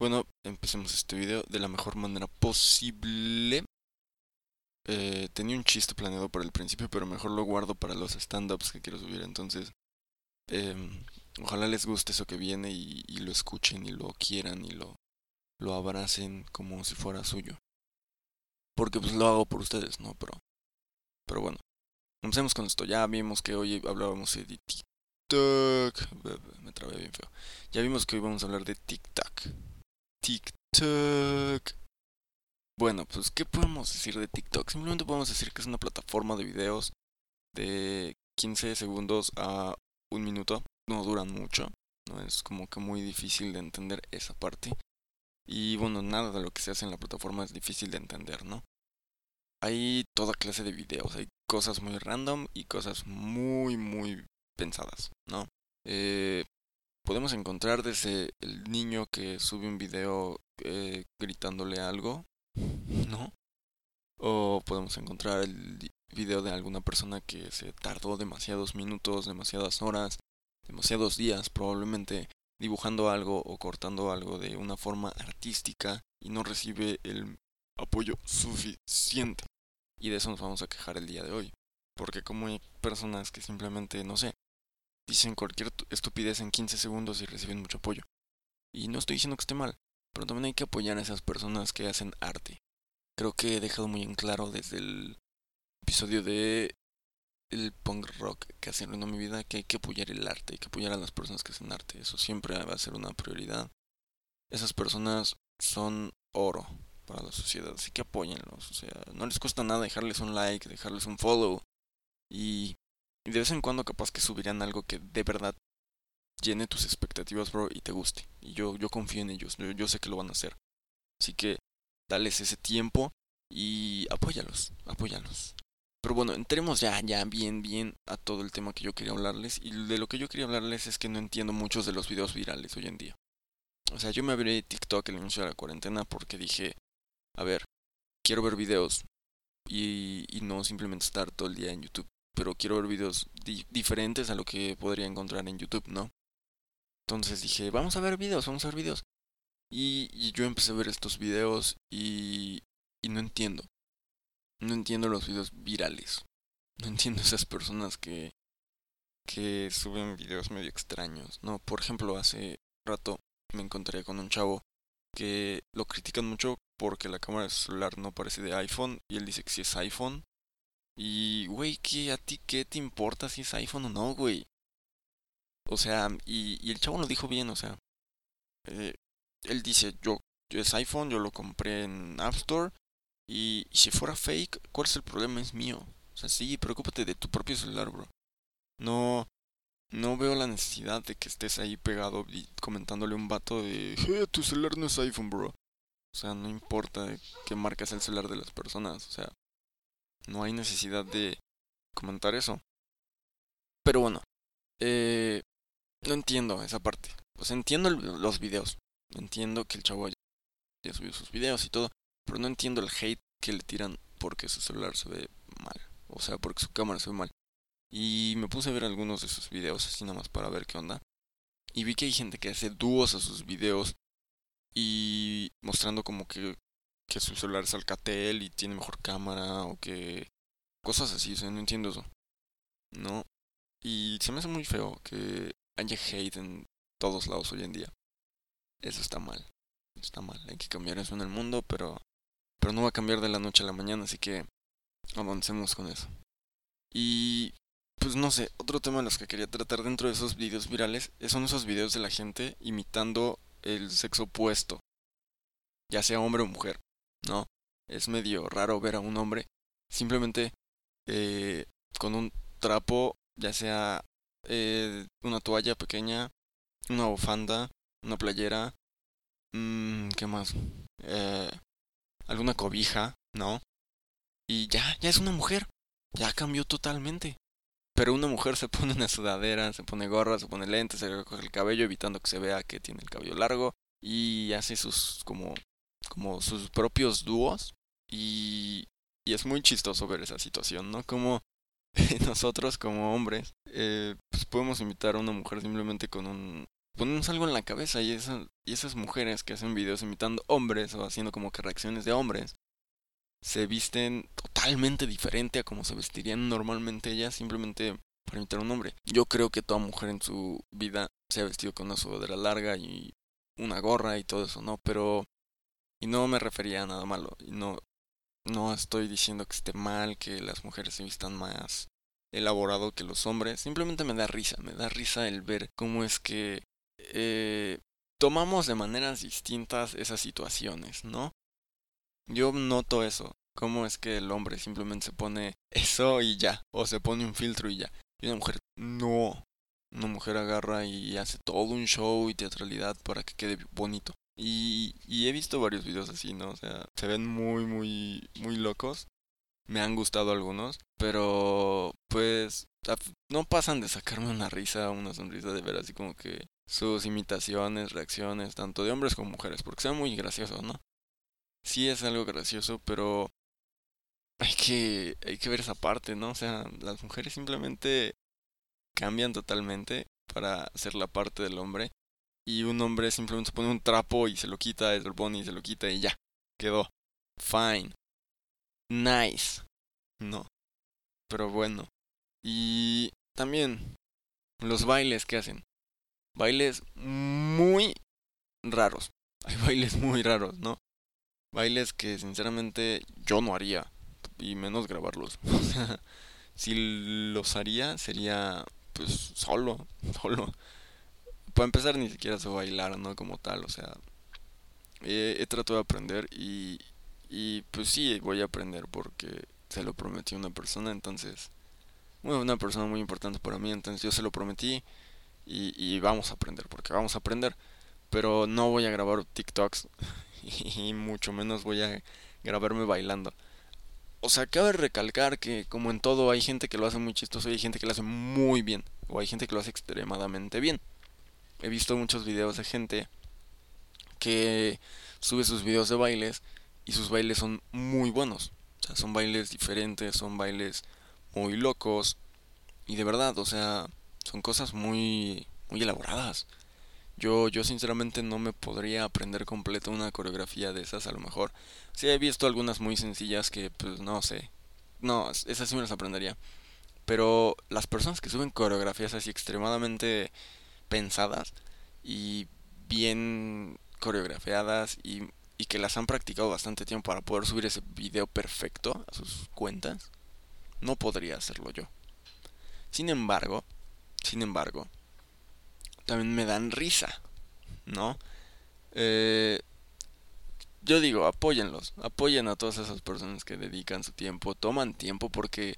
Bueno, empecemos este video de la mejor manera posible. Eh, tenía un chiste planeado para el principio, pero mejor lo guardo para los stand-ups que quiero subir. Entonces, em, ojalá les guste eso que viene y, y, lo escuchen y lo quieran y lo, lo abracen como si fuera suyo. Porque pues lo hago por ustedes, ¿no? Pero, pero bueno. Comencemos con esto. Ya vimos que hoy hablábamos de TikTok. Me trabé bien feo. Ya vimos que hoy vamos a hablar de TikTok. TikTok. Bueno, pues, ¿qué podemos decir de TikTok? Simplemente podemos decir que es una plataforma de videos de 15 segundos a un minuto. No duran mucho. No es como que muy difícil de entender esa parte. Y bueno, nada de lo que se hace en la plataforma es difícil de entender, ¿no? Hay toda clase de videos, hay cosas muy random y cosas muy, muy pensadas, ¿no? Eh, podemos encontrar desde el niño que sube un video eh, gritándole algo, ¿no? O podemos encontrar el video de alguna persona que se tardó demasiados minutos, demasiadas horas, demasiados días probablemente dibujando algo o cortando algo de una forma artística y no recibe el apoyo suficiente. Y de eso nos vamos a quejar el día de hoy. Porque como hay personas que simplemente, no sé, dicen cualquier estupidez en 15 segundos y reciben mucho apoyo. Y no estoy diciendo que esté mal, pero también hay que apoyar a esas personas que hacen arte. Creo que he dejado muy en claro desde el episodio de el punk rock que hace en mi vida que hay que apoyar el arte, hay que apoyar a las personas que hacen arte. Eso siempre va a ser una prioridad. Esas personas son oro para la sociedad, así que apóyenlos. O sea, no les cuesta nada dejarles un like, dejarles un follow. Y, de vez en cuando capaz que subirían algo que de verdad llene tus expectativas, bro, y te guste. Y yo, yo confío en ellos, yo, yo sé que lo van a hacer. Así que dales ese tiempo y apóyalos, apóyalos. Pero bueno, entremos ya, ya bien, bien a todo el tema que yo quería hablarles. Y de lo que yo quería hablarles es que no entiendo muchos de los videos virales hoy en día. O sea, yo me abrí TikTok al inicio de la cuarentena porque dije, a ver, quiero ver videos y, y no simplemente estar todo el día en YouTube. Pero quiero ver videos diferentes a lo que podría encontrar en YouTube, ¿no? Entonces dije, vamos a ver videos, vamos a ver videos. Y, y yo empecé a ver estos videos y, y no entiendo. No entiendo los videos virales. No entiendo esas personas que que suben videos medio extraños, ¿no? Por ejemplo, hace rato me encontré con un chavo que lo critican mucho porque la cámara de su celular no parece de iPhone y él dice que si es iPhone. Y, güey, ¿qué a ti qué te importa si es iPhone o no, güey? O sea, y, y el chavo lo dijo bien, o sea. Eh, él dice, yo, yo es iPhone, yo lo compré en App Store y, si fuera fake, ¿cuál es el problema? Es mío. O sea, sí, preocúpate de tu propio celular, bro. No, no veo la necesidad de que estés ahí pegado y comentándole a un vato de, hey, tu celular no es iPhone, bro. O sea, no importa qué marca es el celular de las personas. O sea, no hay necesidad de comentar eso. Pero bueno, eh, no entiendo esa parte. Pues entiendo los videos. Entiendo que el chavo ya subió sus videos y todo. Pero no entiendo el hate que le tiran porque su celular se ve mal. O sea, porque su cámara se ve mal. Y me puse a ver algunos de sus videos así nada más para ver qué onda. Y vi que hay gente que hace dúos a sus videos. Y mostrando como que, que su celular es Alcatel y tiene mejor cámara. O que... Cosas así, o sea, no entiendo eso. ¿No? Y se me hace muy feo que haya hate en todos lados hoy en día. Eso está mal. Está mal. Hay que cambiar eso en el mundo, pero pero no va a cambiar de la noche a la mañana, así que avancemos con eso. Y pues no sé, otro tema de los que quería tratar dentro de esos videos virales son esos videos de la gente imitando el sexo opuesto, ya sea hombre o mujer, ¿no? Es medio raro ver a un hombre simplemente eh, con un trapo, ya sea eh, una toalla pequeña, una bufanda, una playera, mmm, ¿qué más? Eh, alguna cobija, ¿no? Y ya, ya es una mujer. Ya cambió totalmente. Pero una mujer se pone una sudadera, se pone gorra, se pone lentes, se recoge el cabello evitando que se vea que tiene el cabello largo y hace sus como como sus propios dúos y y es muy chistoso ver esa situación, ¿no? Como nosotros como hombres, eh, pues podemos invitar a una mujer simplemente con un... Ponemos algo en la cabeza y, y esas mujeres que hacen videos imitando hombres o haciendo como que reacciones de hombres, se visten totalmente diferente a como se vestirían normalmente ellas simplemente para imitar a un hombre. Yo creo que toda mujer en su vida se ha vestido con una sudadera larga y una gorra y todo eso, ¿no? Pero... Y no me refería a nada malo. Y no, no estoy diciendo que esté mal que las mujeres se vistan más elaborado que los hombres. Simplemente me da risa, me da risa el ver cómo es que eh, tomamos de maneras distintas esas situaciones, ¿no? Yo noto eso. Cómo es que el hombre simplemente se pone eso y ya. O se pone un filtro y ya. Y una mujer, no. Una mujer agarra y hace todo un show y teatralidad para que quede bonito. Y, y he visto varios videos así, ¿no? O sea, se ven muy, muy, muy locos. Me han gustado algunos, pero pues no pasan de sacarme una risa, una sonrisa de ver así como que sus imitaciones, reacciones, tanto de hombres como mujeres, porque son muy graciosos, ¿no? Sí es algo gracioso, pero hay que, hay que ver esa parte, ¿no? O sea, las mujeres simplemente cambian totalmente para ser la parte del hombre y un hombre simplemente se pone un trapo y se lo quita, el pone y se lo quita y ya, quedó. Fine. Nice. No. Pero bueno. Y también los bailes que hacen. Bailes muy raros. Hay bailes muy raros, ¿no? Bailes que sinceramente yo no haría. Y menos grabarlos. Si los haría sería pues solo, solo para empezar ni siquiera sé bailar, ¿no? Como tal, o sea, he, tratado de aprender y, y pues sí, voy a aprender porque se lo prometí a una persona, entonces, bueno, una persona muy importante para mí, entonces yo se lo prometí y, y vamos a aprender, porque vamos a aprender, pero no voy a grabar TikToks y mucho menos voy a grabarme bailando. O sea, cabe recalcar que como en todo hay gente que lo hace muy chistoso y hay gente que lo hace muy bien, o hay gente que lo hace extremadamente bien he visto muchos videos de gente que sube sus videos de bailes y sus bailes son muy buenos. O sea, son bailes diferentes, son bailes muy locos y de verdad, o sea, son cosas muy muy elaboradas. Yo yo sinceramente no me podría aprender completo una coreografía de esas a lo mejor. Sí he visto algunas muy sencillas que pues no sé. No, esas sí me las aprendería. Pero las personas que suben coreografías así extremadamente pensadas y bien coreografiadas y, y que las han practicado bastante tiempo para poder subir ese video perfecto a sus cuentas, no podría hacerlo yo. Sin embargo, sin embargo, también me dan risa, ¿no? Eh, yo digo, apóyenlos, apoyen a todas esas personas que dedican su tiempo, toman tiempo porque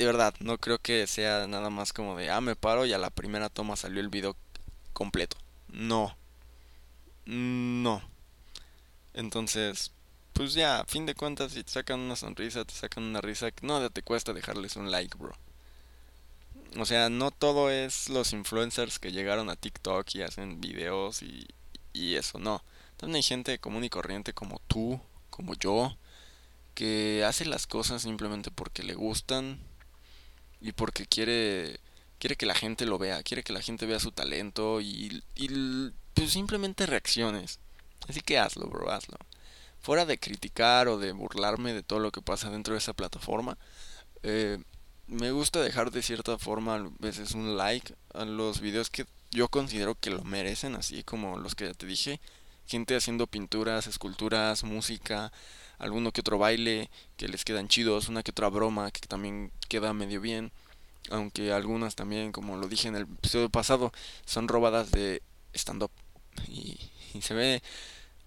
de verdad, no creo que sea nada más como de, ah, me paro y a la primera toma salió el video completo. No. No. Entonces, pues ya, a fin de cuentas, si te sacan una sonrisa, te sacan una risa, no te cuesta dejarles un like, bro. O sea, no todo es los influencers que llegaron a TikTok y hacen videos y, y eso, no. También hay gente común y corriente como tú, como yo, que hace las cosas simplemente porque le gustan y porque quiere quiere que la gente lo vea, quiere que la gente vea su talento y, y pues simplemente reacciones. Así que hazlo, bro, hazlo. Fuera de criticar o de burlarme de todo lo que pasa dentro de esa plataforma, eh, me gusta dejar de cierta forma a veces un like a los videos que yo considero que lo merecen, así como los que ya te dije. Gente haciendo pinturas, esculturas, música, alguno que otro baile que les quedan chidos, una que otra broma que también queda medio bien, aunque algunas también, como lo dije en el episodio pasado, son robadas de stand-up. Y, se ve,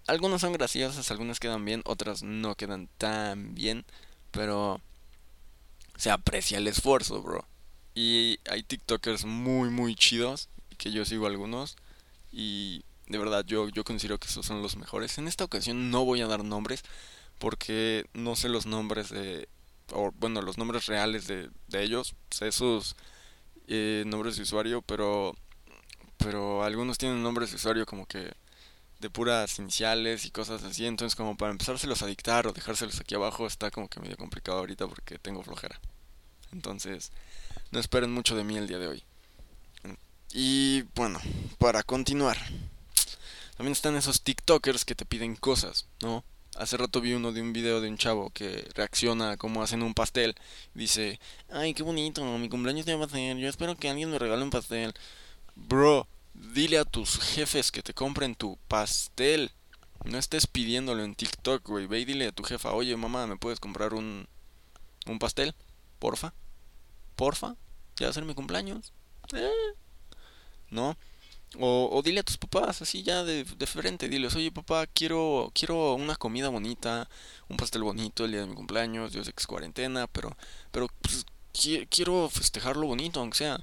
algunas son graciosas, algunas quedan bien, otras no quedan tan bien, pero se aprecia el esfuerzo, bro. Y hay TikTokers muy, muy chidos, que yo sigo algunos, y de verdad yo, yo considero que esos son los mejores. En esta ocasión no voy a dar nombres, porque no sé los nombres de, o bueno, los nombres reales de, de ellos, sé sus eh, nombres de usuario, pero, pero algunos tienen nombres de usuario como que de puras iniciales y cosas así, entonces como para empezárselos a dictar o dejárselos aquí abajo está como que medio complicado ahorita porque tengo flojera. Entonces, no esperen mucho de mí el día de hoy. Y bueno, para continuar. También están esos TikTokers que te piden cosas, ¿no? Hace rato vi uno de un video de un chavo que reacciona a cómo hacen un pastel. Dice, ay, qué bonito, mi cumpleaños ya va a ser, yo espero que alguien me regale un pastel. Bro, dile a tus jefes que te compren tu pastel. No estés pidiéndolo en TikTok, güey. Ve y dile a tu jefa, oye, mamá, ¿me puedes comprar un, un pastel? Porfa. Porfa. Ya va a ser mi cumpleaños. Eh. ¿No? O, o, dile a tus papás, así ya de, de, frente, diles, oye papá, quiero, quiero una comida bonita, un pastel bonito el día de mi cumpleaños, yo sé que es cuarentena, pero, pero pues, quiero festejarlo bonito, aunque sea.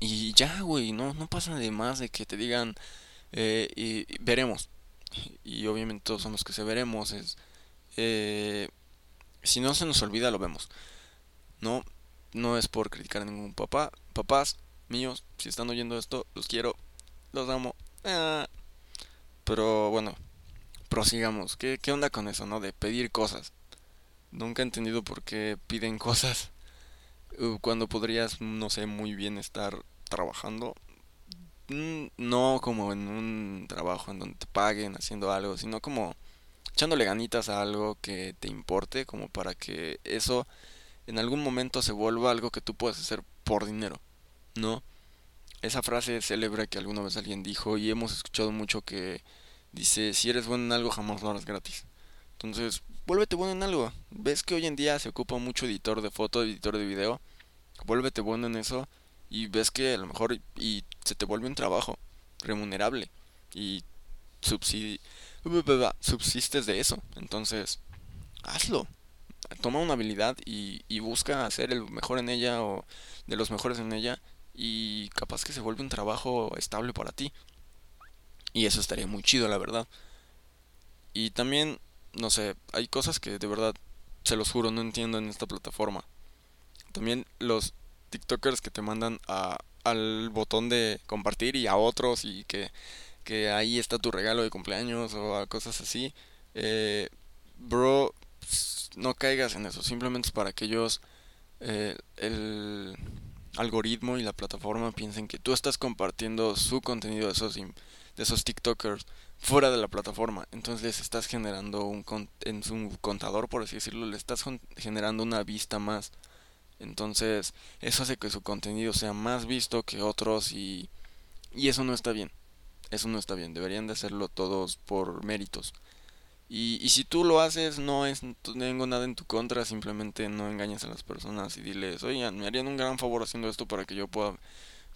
Y ya, güey, no, no pasa de más de que te digan, eh, y, veremos. Y obviamente todos somos que se veremos, es, eh, si no se nos olvida lo vemos. No, no es por criticar a ningún papá, papás, míos, si están oyendo esto, los quiero, los amo. Ah. Pero bueno, prosigamos. ¿Qué, ¿Qué onda con eso, no? De pedir cosas. Nunca he entendido por qué piden cosas uh, cuando podrías, no sé, muy bien estar trabajando. Mm, no como en un trabajo en donde te paguen haciendo algo, sino como echándole ganitas a algo que te importe, como para que eso en algún momento se vuelva algo que tú puedas hacer por dinero. ¿no? Esa frase célebre que alguna vez alguien dijo y hemos escuchado mucho que dice, si eres bueno en algo jamás lo harás gratis. Entonces, vuélvete bueno en algo. ¿Ves que hoy en día se ocupa mucho editor de foto, editor de video? Vuélvete bueno en eso y ves que a lo mejor y se te vuelve un trabajo remunerable y subsistes de eso. Entonces, hazlo. Toma una habilidad y, y busca hacer el mejor en ella o de los mejores en ella y capaz que se vuelve un trabajo estable para ti. Y eso estaría muy chido, la verdad. Y también, no sé, hay cosas que de verdad, se los juro, no entiendo en esta plataforma. También los TikTokers que te mandan a, al botón de compartir y a otros y que, que ahí está tu regalo de cumpleaños o a cosas así. Eh, bro, no caigas en eso, simplemente es para que ellos... Eh, el algoritmo y la plataforma piensen que tú estás compartiendo su contenido de esos, de esos TikTokers fuera de la plataforma. Entonces les estás generando un en su contador, por así decirlo, le estás generando una vista más. Entonces eso hace que su contenido sea más visto que otros y, y eso no está bien. Eso no está bien. Deberían de hacerlo todos por méritos. Y, y si tú lo haces, no es tengo nada en tu contra, simplemente no engañes a las personas y diles, oigan, me harían un gran favor haciendo esto para que yo pueda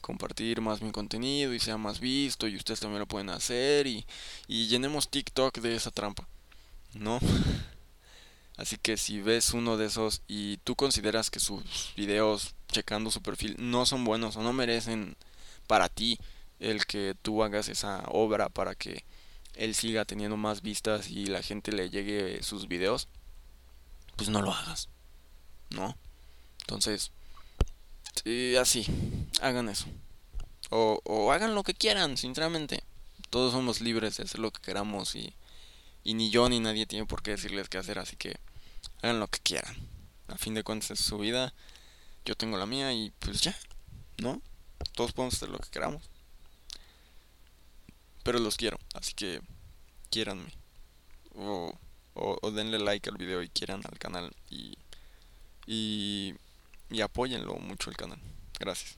compartir más mi contenido y sea más visto y ustedes también lo pueden hacer y, y llenemos TikTok de esa trampa, ¿no? Así que si ves uno de esos y tú consideras que sus videos checando su perfil no son buenos o no merecen para ti el que tú hagas esa obra para que él siga teniendo más vistas y la gente le llegue sus videos, pues no lo hagas, ¿no? Entonces, así, hagan eso. O, hagan lo que quieran, sinceramente. Todos somos libres de hacer lo que queramos y, y ni yo ni nadie tiene por qué decirles qué hacer, así que hagan lo que quieran. A fin de cuentas es su vida, yo tengo la mía y pues ya, ¿no? Todos podemos hacer lo que queramos. Pero los quiero, así que quiéranme. O, denle like al video y quieran al canal. Y, y, y apóyenlo mucho el canal. Gracias.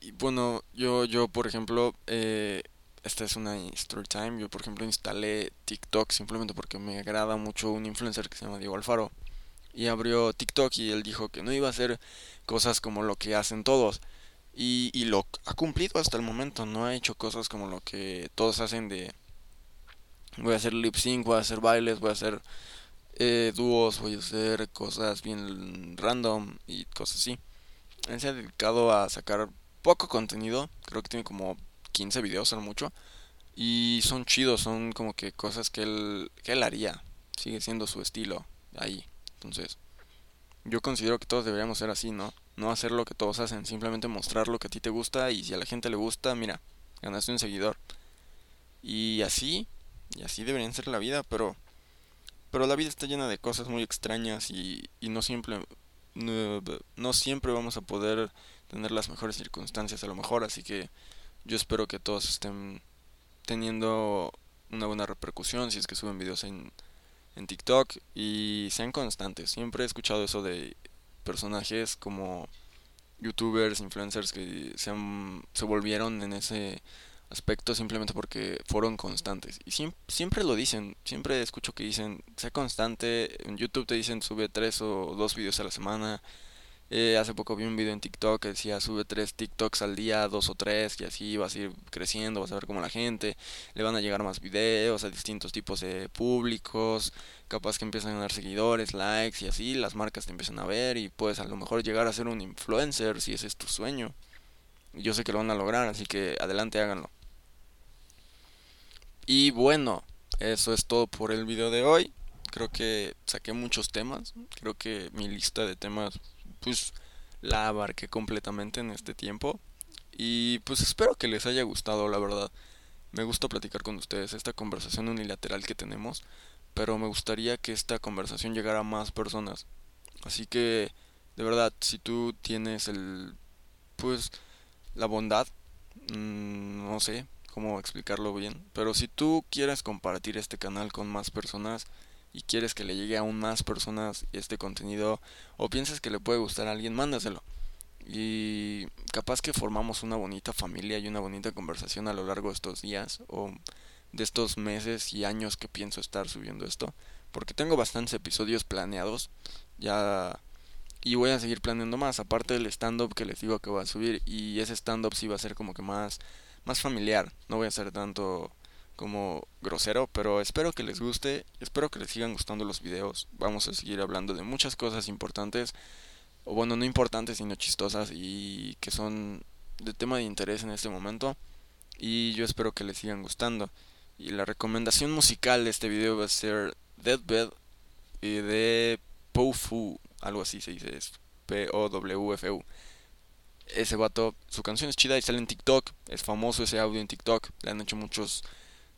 Y bueno, yo, yo por ejemplo, eh, esta es una story time. Yo por ejemplo instalé TikTok simplemente porque me agrada mucho un influencer que se llama Diego Alfaro. Y abrió TikTok y él dijo que no iba a hacer cosas como lo que hacen todos y, y lo ha cumplido hasta el momento. No ha hecho cosas como lo que todos hacen de... Voy a hacer lip sync, voy a hacer bailes, voy a hacer eh, dúos, voy a hacer cosas bien random y cosas así. Él se ha dedicado a sacar poco contenido, creo que tiene como 15 videos al mucho. Y son chidos, son como que cosas que él, que él haría. Sigue siendo su estilo ahí. Entonces, yo considero que todos deberíamos ser así, ¿no? No hacer lo que todos hacen, simplemente mostrar lo que a ti te gusta y si a la gente le gusta, mira, ganaste un seguidor. Y así, y así deberían ser la vida, pero pero la vida está llena de cosas muy extrañas y, y no siempre no siempre vamos a poder tener las mejores circunstancias a lo mejor, así que yo espero que todos estén teniendo una buena repercusión si es que suben videos en, en TikTok y sean constantes. Siempre he escuchado eso de personajes como youtubers, influencers que se, se volvieron en ese aspecto simplemente porque fueron constantes. Y siempre, siempre lo dicen, siempre escucho que dicen, sea constante, en YouTube te dicen sube tres o dos videos a la semana, eh, hace poco vi un video en TikTok que decía sube tres TikToks al día, dos o tres, y así vas a ir creciendo, vas a ver cómo la gente, le van a llegar más videos a distintos tipos de públicos, capaz que empiezan a dar seguidores, likes y así, las marcas te empiezan a ver y puedes a lo mejor llegar a ser un influencer si ese es tu sueño. Yo sé que lo van a lograr, así que adelante háganlo. Y bueno, eso es todo por el video de hoy. Creo que saqué muchos temas. Creo que mi lista de temas pues la abarqué completamente en este tiempo. Y pues espero que les haya gustado, la verdad. Me gusta platicar con ustedes esta conversación unilateral que tenemos, pero me gustaría que esta conversación llegara a más personas. Así que, de verdad, si tú tienes el, pues, la bondad, mmm, no sé cómo explicarlo bien, pero si tú quieres compartir este canal con más personas, y quieres que le llegue a aún más personas este contenido o piensas que le puede gustar a alguien, mándaselo. Y capaz que formamos una bonita familia y una bonita conversación a lo largo de estos días o de estos meses y años que pienso estar subiendo esto. Porque tengo bastantes episodios planeados. Ya y voy a seguir planeando más, aparte del stand-up que les digo que voy a subir. Y ese stand-up sí va a ser como que más, más familiar. No voy a hacer tanto como grosero, pero espero que les guste, espero que les sigan gustando los videos. Vamos a seguir hablando de muchas cosas importantes, o bueno, no importantes, sino chistosas y que son de tema de interés en este momento. Y yo espero que les sigan gustando. Y la recomendación musical de este video va a ser Deadbed y de Pofu, algo así se dice, es P-O-W-F-U. Ese vato, su canción es chida y sale en TikTok, es famoso ese audio en TikTok, le han hecho muchos eh,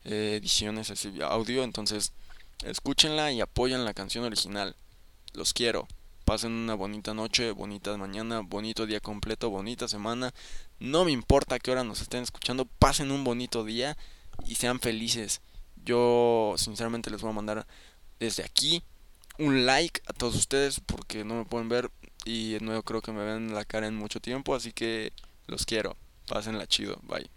ediciones ese audio. Entonces, escúchenla y apoyen la canción original. Los quiero. Pasen una bonita noche, bonita mañana, bonito día completo, bonita semana. No me importa qué hora nos estén escuchando. Pasen un bonito día y sean felices. Yo sinceramente les voy a mandar desde aquí un like a todos ustedes porque no me pueden ver y no creo que me vean la cara en mucho tiempo. Así que los quiero. Pásenla chido. Bye.